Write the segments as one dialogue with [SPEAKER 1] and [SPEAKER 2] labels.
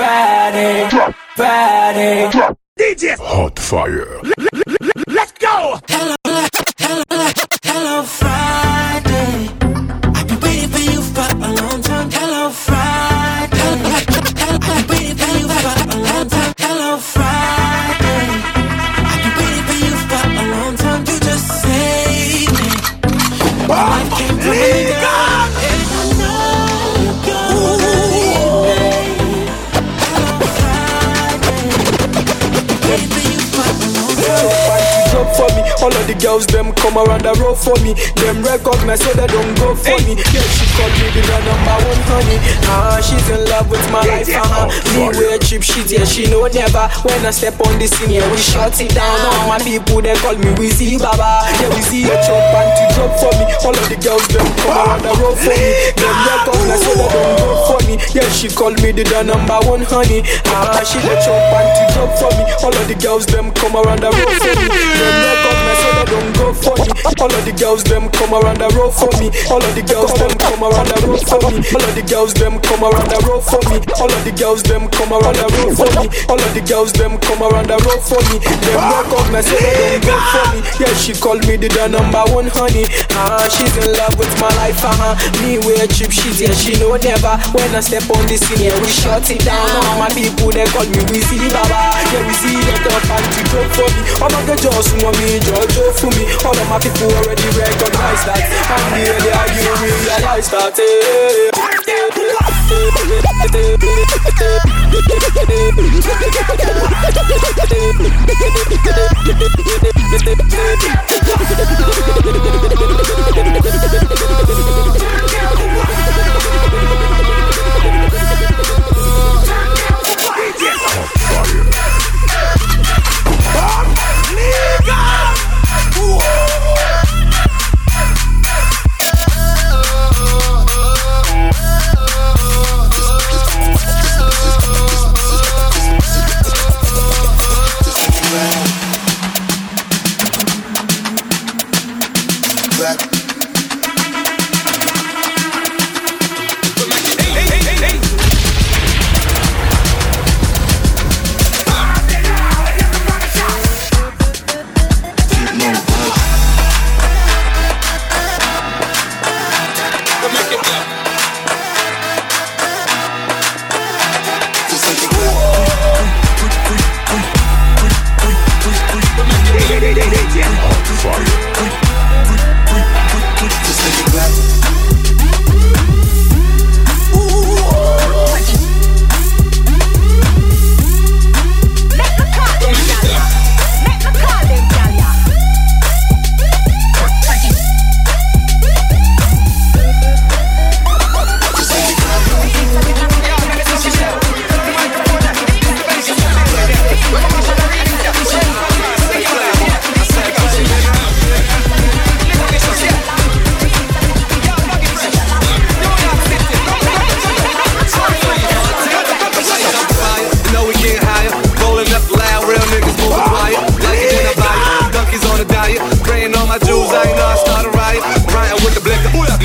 [SPEAKER 1] Friday, Friday.
[SPEAKER 2] DJ Hot Fire. Let's go.
[SPEAKER 1] Hello, hello, hello, Friday.
[SPEAKER 3] Girls them come around the road for me. Them recognize so they don't go for me. Yeah, she called me the number one honey. Ah, she's in love with my life. Uh huh. Me wear cheap shit, yeah, she know never. When I step on the scene, yeah, we shut it down. All my people they call me Wizzy Baba. Yeah, we see a chop and to drop for me. All of the girls them come around the road for me. Them recognize so they don't go for me. Yeah, she called me the number one honey. Ah, she the chop and to drop for me. All of the girls them come around the road for me. Them recognize they don't go for me. All of the girls them come around the road for me. All of the girls them come around the road for me. All of the girls them come around the road for me. All of the girls them come around the road for me. All of the girls them come around the road for me. Them recognize so they don't go for me. Yeah, she called me the, number one honey. Ah, she's in love with my life. Uh huh. Me wear cheap shit, yeah, she know never. When I step on the scene, yeah, we shut it down. All my people they call me Wizzy Baba. Yeah, we see the top and to drop for me. All my girls just want me, Jojo for me. All of my people already recognize that. And the earlier you realize that. eh.
[SPEAKER 4] You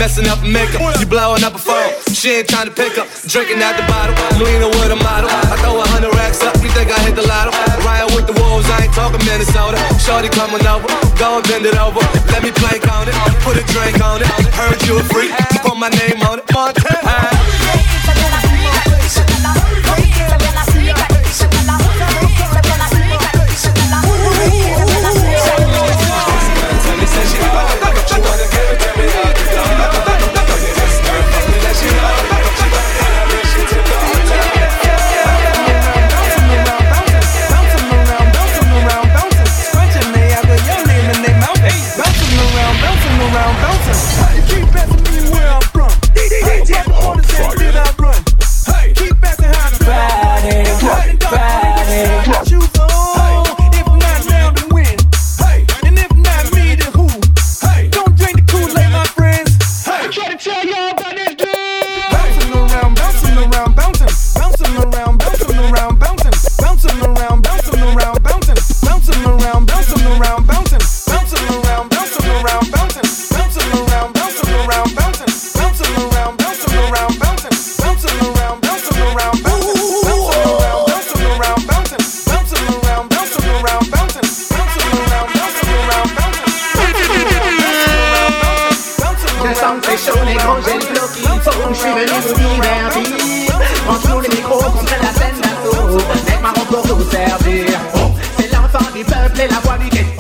[SPEAKER 4] messing up a makeup. You blowing up a phone. She ain't trying to pick up. Drinking out the bottle, leaning with a model. I throw a hundred racks up, you think I hit the lotto? Riding with the wolves, I ain't talking Minnesota. Shorty coming over, go and bend it over. Let me plank on it, put a drink on it. Heard you a freak, put my name on it. Montana.
[SPEAKER 5] J'ai le flow qu'il faut, je suis venu vous divertir. Prends les micros, contre la scène d'assaut. Mec marrant pour nous servir. C'est l'enfant du peuple et la voix du ghetto.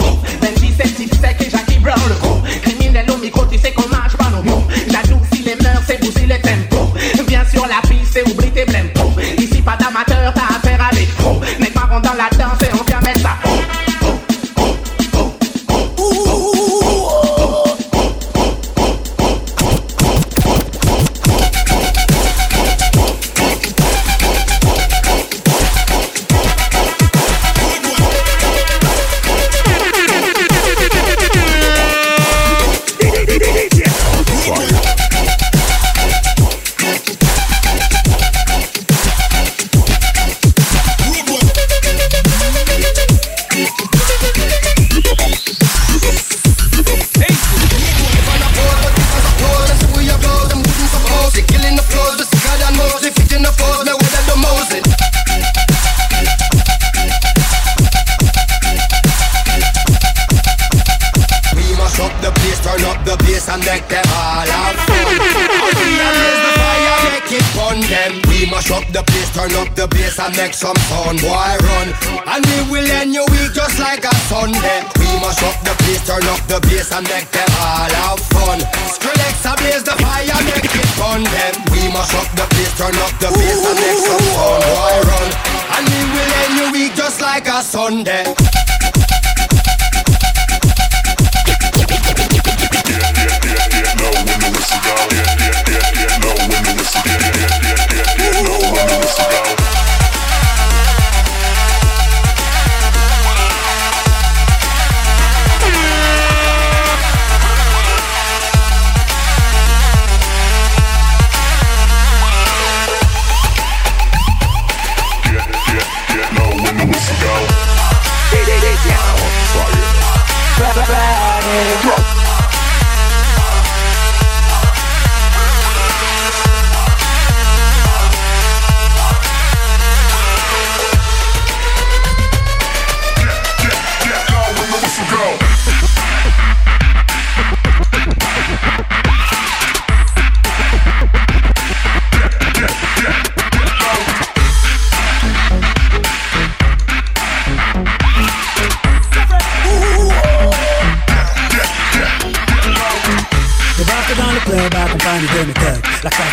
[SPEAKER 6] Make some sound, boy run. And we will end your week just like a Sunday. We must up the place, turn up the bass and make them all have fun. Skrillex ablaze the fire, make it fun them. We must up the place, turn up the bass and make some sound, boy run. And we will end your week just like a Sunday.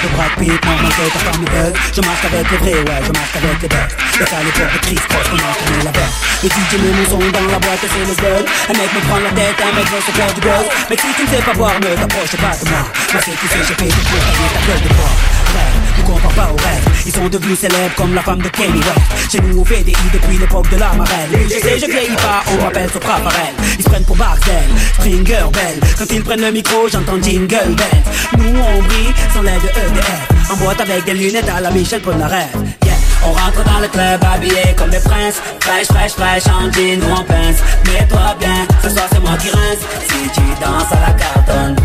[SPEAKER 7] the Femme me bug Je marche avec les vrais, ouais, je marche avec les bugs Décalé pour de Chris Cross, comment tourner la bête. Le DJ met mon son dans la boîte c'est le bug Un mec me prend la tête, un mec veut se faire du buzz. Mais si tu ne sais pas voir, ne t'approche pas de moi. Moi c'est qui sais, j'ai fait tout pour ta gueule de bois. Rêve, ne compare pas aux rêves Ils sont devenus célèbres comme la femme de Kenny West. Chez nous on fait des i depuis l'époque de la marelle. Je sais, je vieillis pas, on m'appelle Sopra Farel Ils se prennent pour Barcel, Springer Bell. Quand ils prennent le micro, j'entends Jingle Bells. Nous on brille sans l'aide de EDF En boîte avec des lunettes à la Michel Polnareff. Yeah. On rentre dans le club habillé comme des princes. Fraîche, fraîche, fraîche, en jean ou en pince. Mets-toi bien, ce soir c'est moi qui rince. Si tu danses à la cartonne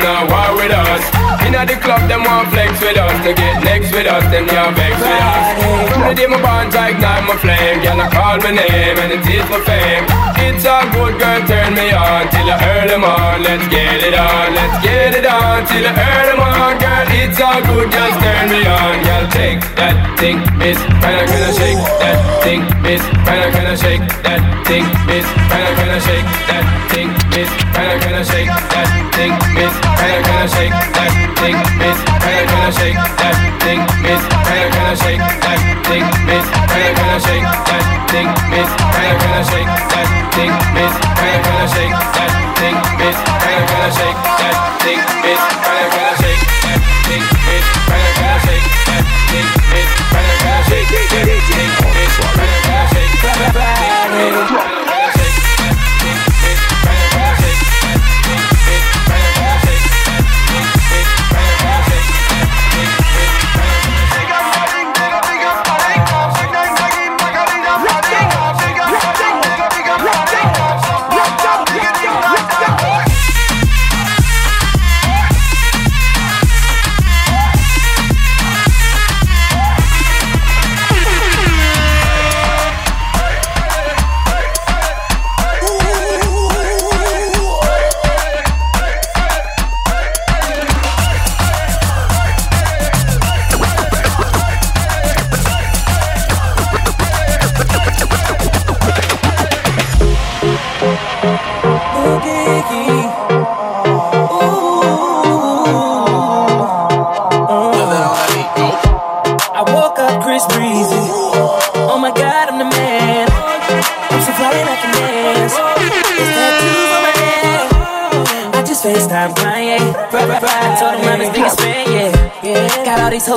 [SPEAKER 8] them not war with us. Inna the club, them want flex with us, to get next with us, them can't vex with us. The day my bond, I ignite my flame, girl I call my name and it is my fame. It's a good girl, turn me on till I earn them on. Let's get it on, let's get it on till I earn them on, girl. It's all good, just turn me on, girl. Take that thing, miss, kinda kinda shake that thing, miss, kinda kinda shake that thing, miss, kinda kinda shake that thing, miss, kinda kinda shake that thing, miss, kinda kinda shake that thing,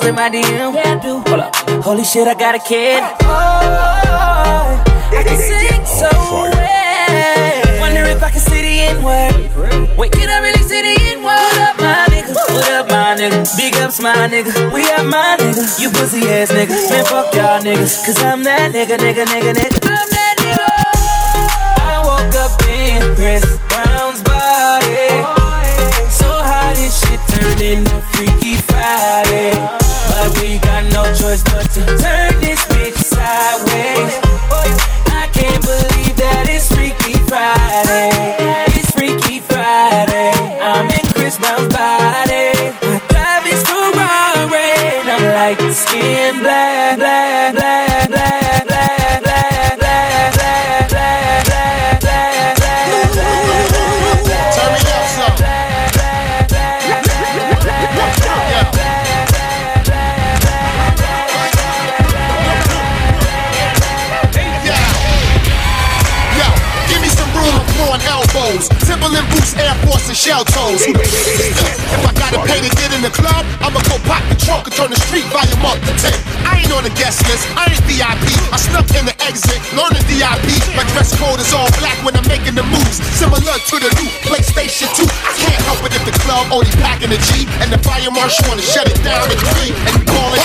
[SPEAKER 9] in my DM. Yeah, I do. Hold up. Holy shit, I got a kid. Oh, I can sing so well. Wonder if I can see the N word. Wait, can I really see the N word? What up, my nigga? What up, my nigga? Big ups, my nigga. We are my nigga. You pussy ass nigga. Man, fuck y'all niggas. Cause I'm that nigga, nigga, nigga, nigga. I'm that nigga. I woke up in Chris Brown's body. So how this shit turned into Freaky Friday. Choice but to turn this bitch sideways.
[SPEAKER 10] Oh, Timberland boots, Air Force, and shell toes. If I gotta pay to get in the club, I'ma go pop the trunk and turn the street volume up to 10. I ain't on the guest list, I ain't VIP. I snuck in the exit, learning VIP. My dress code is all black when I'm making the moves. Similar to the new PlayStation 2. I can't help it if the club only packing the G. and the fire marshal wanna shut it down at three and you call it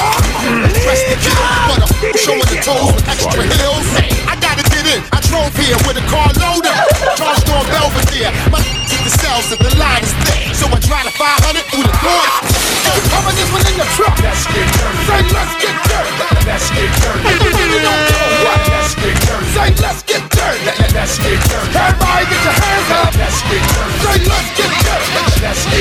[SPEAKER 10] dress the kid, but I'm showing the toes with extra heels. I get in. I drove here with a car loaded. Charged on Belvedere. My to the cells and the line is there. So I drive the 500 through the door. Hey, coming this one in the truck. Let's get dirty. Say, let's get dirty. Let's get dirty. You don't know what. Let's get dirty. Say, let's get dirty. Let's get dirty. Everybody get your hands up. Let's get dirty. Say, let's get dirty. Let's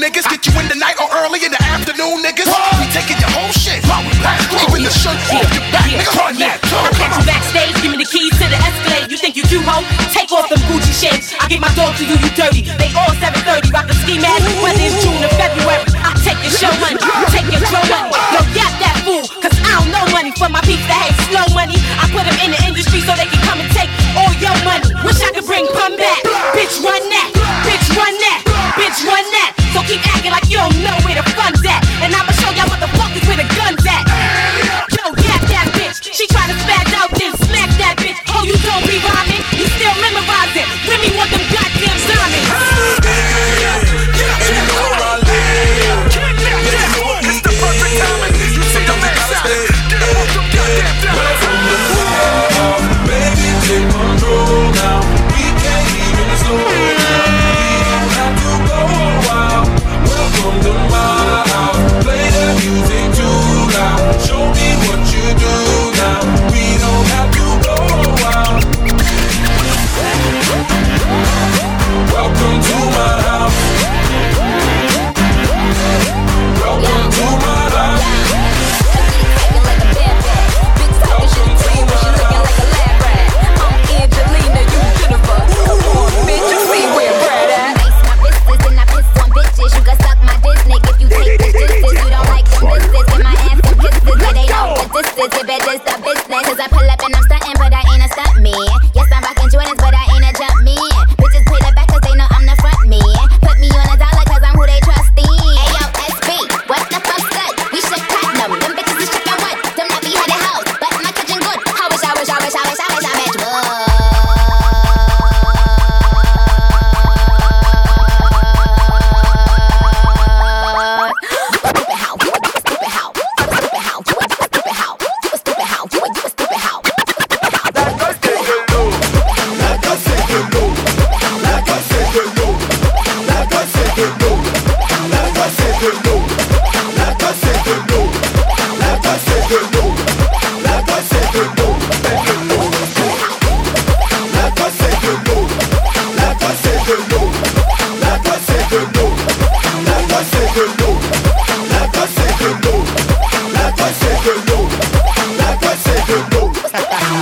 [SPEAKER 10] niggas, get you in the night or early in the afternoon niggas. We taking your whole shit while we pass through. Even the shirt off your back,
[SPEAKER 8] run that.
[SPEAKER 11] I catch you backstage, give me the keys to the Escalade. You think you cute, ho? Take off them Gucci shades. I get my dog to do you dirty. They all 730, rock the ski mask, whether it's June or February. I take your show money, take your throw money. Yo, yap that fool, cause I don't know money for my peeps that hate slow money. I put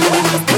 [SPEAKER 12] Yeah.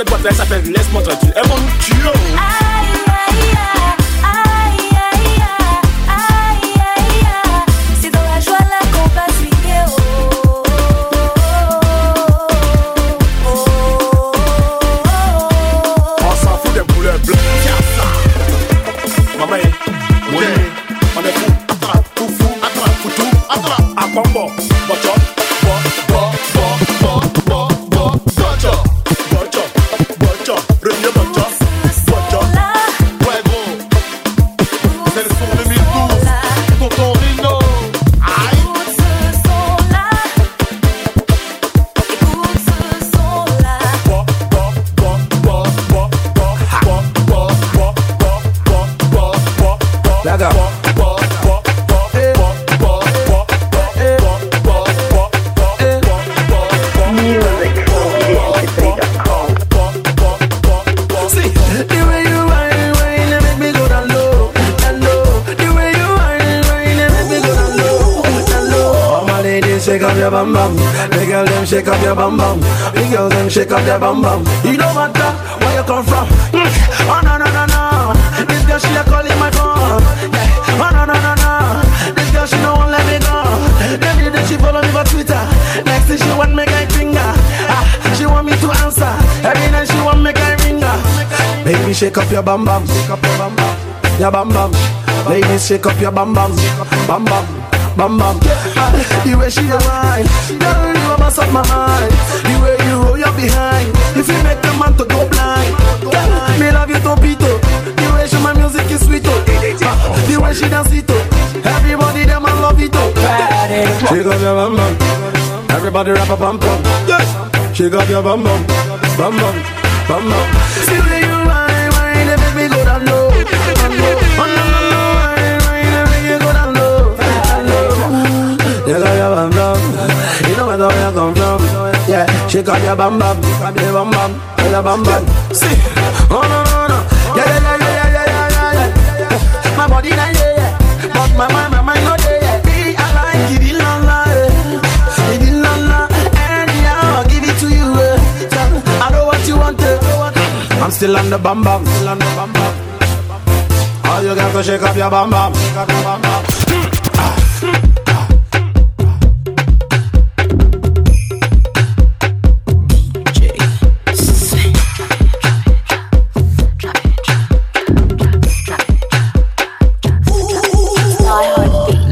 [SPEAKER 12] cette boîte elle s'appelle Laisse-moi tranquille,
[SPEAKER 13] elle
[SPEAKER 12] on.
[SPEAKER 14] nous tuyau. up. Shake up your bum bum, big girls them shake up your bum bum, the girls them shake up. You don't matter where you come from. Oh no no no no, this girl she a calling my phone. Ah, oh no no no no, this girl she don't want let me go. Every day she follow me for Twitter, next thing she want me guy finger. Ah, she want me to answer. Every night she want me guy ringer. Baby shake up your bam bam, shake up your bam bam, your bam bam. Ladies shake up your bam bam, bam bam. Bam bam, yeah. the way she a wine, girl you a mess up my mind. The dance. Everybody them a love it oh. up. She got your bum bum. Everybody rap a bum bum. Yes. She got your bum bum, bum bum, bum bum. See the you wine wine, they make me go down low, down low. On the low wine wine, they make you go down got your bum bum. You know where I come from. Yeah, she got your bum bum, your bam, bam bum. See. still on the bam bam. Still on the bam bam. All you got to shake up your bam bam.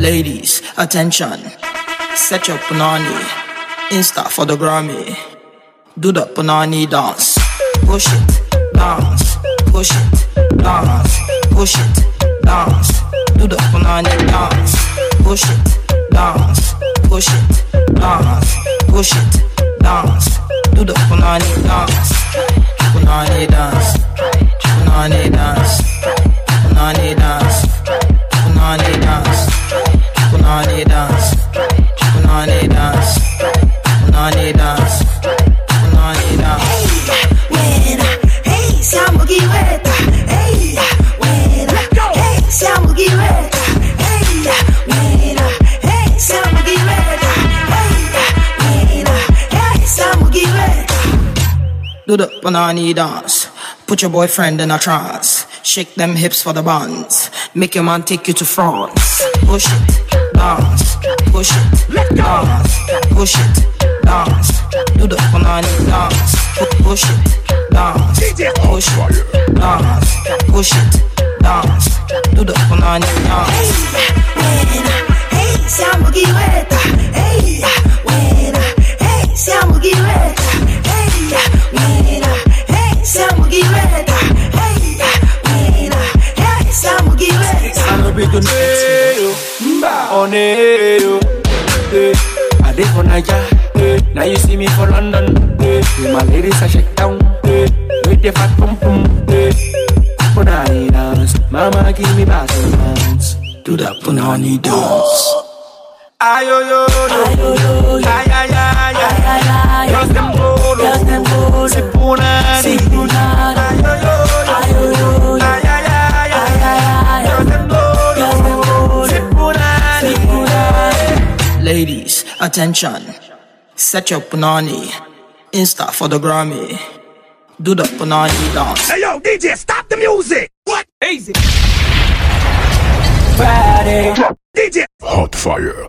[SPEAKER 15] Ladies, attention. Set your punani. Insta for the Grammy. Do the punani dance. Oh, Push it dance. Push it, dance. Push it, dance. Do the punani dance. Push it, dance. Push it, dance. Push it, dance. Do the punani dance. Punani dance. Punani dance. Punani dance. Punani dance. Punani dance. Punani dance. Punani dance. Do the banana dance. Put your boyfriend in a trance. Shake them hips for the buns. Make your man take you to France. Push it, dance. Push it, dance. Push it, dance. Do the banana dance. Pu- Push it, dance. Push it, dance. Push it, dance. Do the banana dance.
[SPEAKER 13] Buena, hey, siamo ghiretta, hey, buena, hey, siamo ghiretta, hey,
[SPEAKER 16] know you, on you. Eh, I dey for Naija, eh, now you see me for London. Eh, with my ladies I shake down, eh, with the fat pum pum. Eh, punani dance, mama give me back dance.
[SPEAKER 15] Do that punani dance.
[SPEAKER 16] Ayo yo yo, ay ay ay ay, bolo, los dem bolo, si punani, si punani,
[SPEAKER 15] attention. Set your punani. Insta for the Grammy. Do the punani dance.
[SPEAKER 9] Hey yo, DJ, stop the music. What? Easy.
[SPEAKER 16] Friday.
[SPEAKER 9] DJ.
[SPEAKER 2] Hot fire.